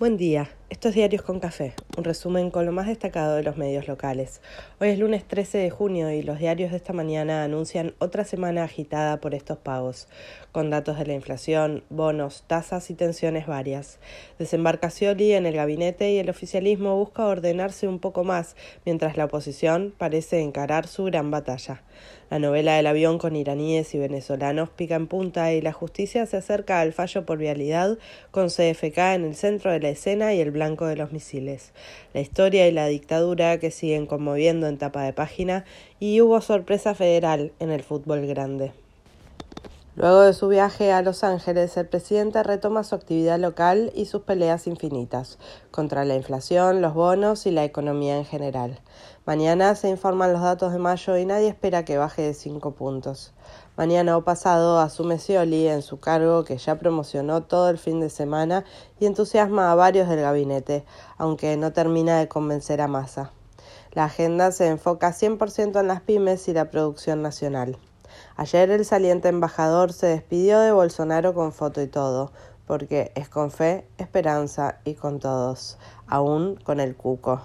Buen día, estos Diarios con Café, un resumen con lo más destacado de los medios locales. Hoy es lunes 13 de junio y los diarios de esta mañana anuncian otra semana agitada por estos pagos, con datos de la inflación, bonos, tasas y tensiones varias. Desembarca Scioli en el gabinete y el oficialismo busca ordenarse un poco más, mientras la oposición parece encarar su gran batalla. La novela del avión con iraníes y venezolanos pica en punta y la justicia se acerca al fallo por vialidad con CFK en el centro de la escena y el blanco de los misiles. La historia y la dictadura que siguen conmoviendo en tapa de página y hubo sorpresa federal en el fútbol grande. Luego de su viaje a Los Ángeles, el presidente retoma su actividad local y sus peleas infinitas contra la inflación, los bonos y la economía en general. Mañana se informan los datos de mayo y nadie espera que baje de cinco puntos. Mañana o pasado asume Scioli en su cargo que ya promocionó todo el fin de semana y entusiasma a varios del gabinete, aunque no termina de convencer a Massa. La agenda se enfoca 100% en las pymes y la producción nacional. Ayer el saliente embajador se despidió de Bolsonaro con foto y todo, porque es con fe, esperanza y con todos, aún con el cuco.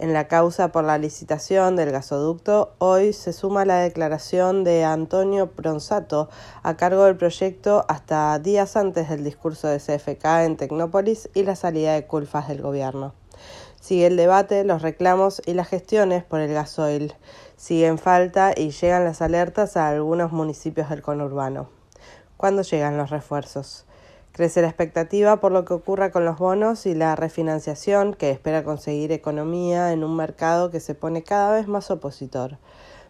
En la causa por la licitación del gasoducto, hoy se suma la declaración de Antonio Pronsato a cargo del proyecto hasta días antes del discurso de CFK en Tecnópolis y la salida de culpas del gobierno. Sigue el debate, los reclamos y las gestiones por el gasoil. Siguen falta y llegan las alertas a algunos municipios del conurbano. ¿Cuándo llegan los refuerzos? Crece la expectativa por lo que ocurra con los bonos y la refinanciación que espera conseguir economía en un mercado que se pone cada vez más opositor.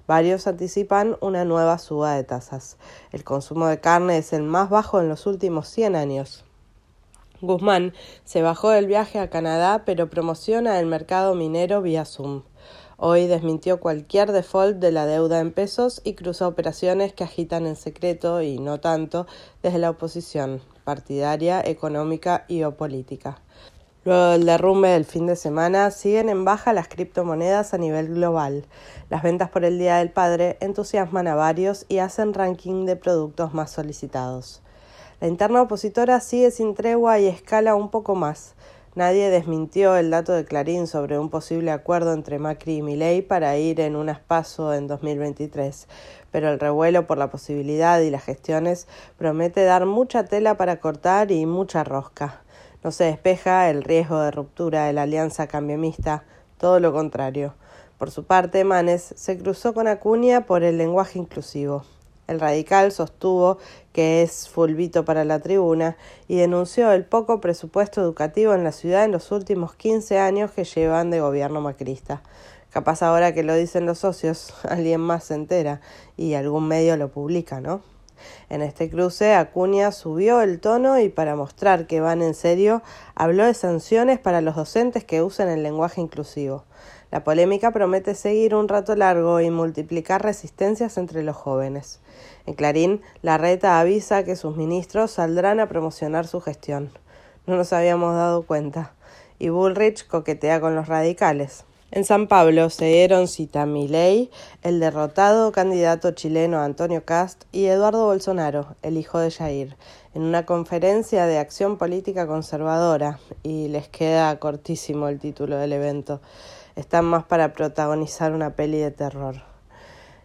Varios anticipan una nueva suba de tasas. El consumo de carne es el más bajo en los últimos 100 años. Guzmán se bajó del viaje a Canadá, pero promociona el mercado minero vía Zoom. Hoy desmintió cualquier default de la deuda en pesos y cruzó operaciones que agitan en secreto y no tanto desde la oposición partidaria, económica y política. Luego del derrumbe del fin de semana, siguen en baja las criptomonedas a nivel global. Las ventas por el Día del Padre entusiasman a varios y hacen ranking de productos más solicitados. La interna opositora sigue sin tregua y escala un poco más. Nadie desmintió el dato de Clarín sobre un posible acuerdo entre Macri y Milei para ir en un aspaso en 2023, pero el revuelo por la posibilidad y las gestiones promete dar mucha tela para cortar y mucha rosca. No se despeja el riesgo de ruptura de la alianza cambiamista, todo lo contrario. Por su parte, Manes se cruzó con Acuña por el lenguaje inclusivo. El radical sostuvo que es fulvito para la tribuna y denunció el poco presupuesto educativo en la ciudad en los últimos 15 años que llevan de gobierno macrista. Capaz ahora que lo dicen los socios, alguien más se entera y algún medio lo publica, ¿no? En este cruce, Acuña subió el tono y para mostrar que van en serio, habló de sanciones para los docentes que usen el lenguaje inclusivo. La polémica promete seguir un rato largo y multiplicar resistencias entre los jóvenes. En Clarín, la reta avisa que sus ministros saldrán a promocionar su gestión. No nos habíamos dado cuenta. Y Bullrich coquetea con los radicales. En San Pablo se dieron cita Milei, el derrotado candidato chileno Antonio Cast y Eduardo Bolsonaro, el hijo de Jair, en una conferencia de acción política conservadora, y les queda cortísimo el título del evento están más para protagonizar una peli de terror.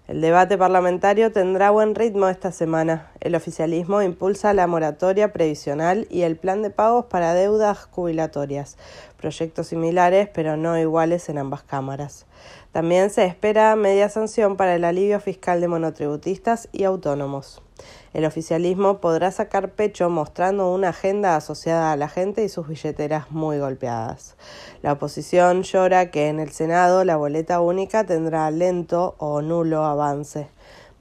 El debate parlamentario tendrá buen ritmo esta semana. El oficialismo impulsa la moratoria previsional y el plan de pagos para deudas jubilatorias, proyectos similares pero no iguales en ambas cámaras. También se espera media sanción para el alivio fiscal de monotributistas y autónomos. El oficialismo podrá sacar pecho mostrando una agenda asociada a la gente y sus billeteras muy golpeadas. La oposición llora que en el Senado la boleta única tendrá lento o nulo avance.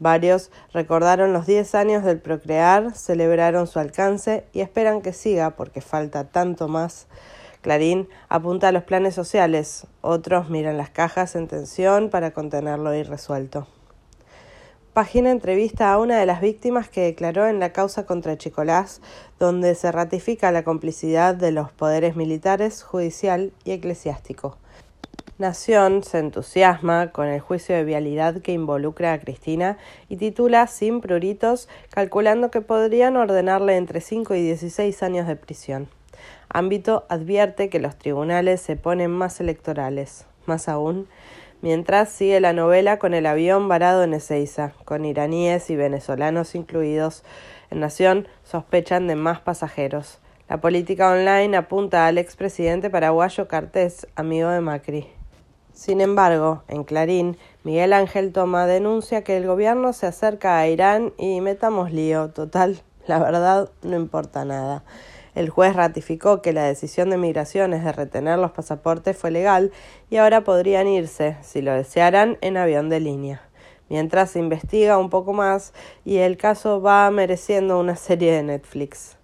Varios recordaron los 10 años del procrear, celebraron su alcance y esperan que siga porque falta tanto más. Clarín apunta a los planes sociales, otros miran las cajas en tensión para contenerlo irresuelto. Página entrevista a una de las víctimas que declaró en la causa contra Chicolás, donde se ratifica la complicidad de los poderes militares, judicial y eclesiástico. Nación se entusiasma con el juicio de vialidad que involucra a Cristina y titula Sin pruritos, calculando que podrían ordenarle entre 5 y 16 años de prisión. Ámbito advierte que los tribunales se ponen más electorales. Más aún, mientras sigue la novela con el avión varado en Ezeiza, con iraníes y venezolanos incluidos. En Nación sospechan de más pasajeros. La política online apunta al expresidente paraguayo Cartés, amigo de Macri. Sin embargo, en Clarín, Miguel Ángel Toma denuncia que el gobierno se acerca a Irán y metamos lío. Total, la verdad no importa nada. El juez ratificó que la decisión de migraciones de retener los pasaportes fue legal y ahora podrían irse, si lo desearan, en avión de línea. Mientras se investiga un poco más y el caso va mereciendo una serie de Netflix.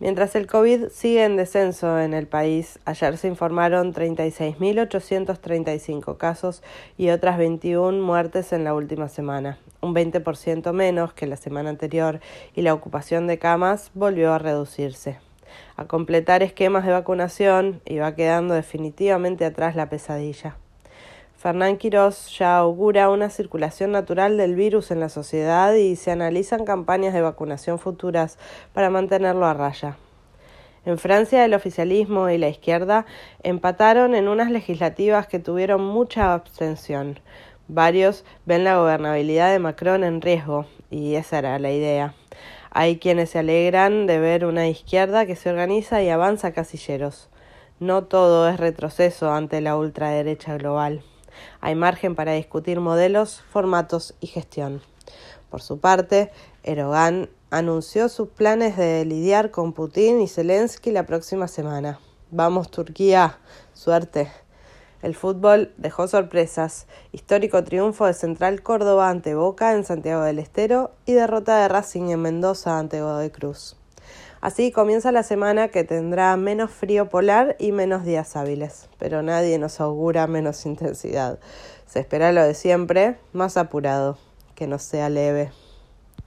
Mientras el COVID sigue en descenso en el país, ayer se informaron 36.835 casos y otras 21 muertes en la última semana, un 20% menos que la semana anterior y la ocupación de camas volvió a reducirse. A completar esquemas de vacunación va quedando definitivamente atrás la pesadilla. Fernán Quirós ya augura una circulación natural del virus en la sociedad y se analizan campañas de vacunación futuras para mantenerlo a raya. En Francia el oficialismo y la izquierda empataron en unas legislativas que tuvieron mucha abstención. Varios ven la gobernabilidad de Macron en riesgo, y esa era la idea. Hay quienes se alegran de ver una izquierda que se organiza y avanza casilleros. No todo es retroceso ante la ultraderecha global. Hay margen para discutir modelos, formatos y gestión. Por su parte, Erdogan anunció sus planes de lidiar con Putin y Zelensky la próxima semana. Vamos Turquía, suerte. El fútbol dejó sorpresas, histórico triunfo de Central Córdoba ante Boca en Santiago del Estero y derrota de Racing en Mendoza ante Godoy Cruz. Así comienza la semana que tendrá menos frío polar y menos días hábiles, pero nadie nos augura menos intensidad. Se espera lo de siempre, más apurado, que no sea leve.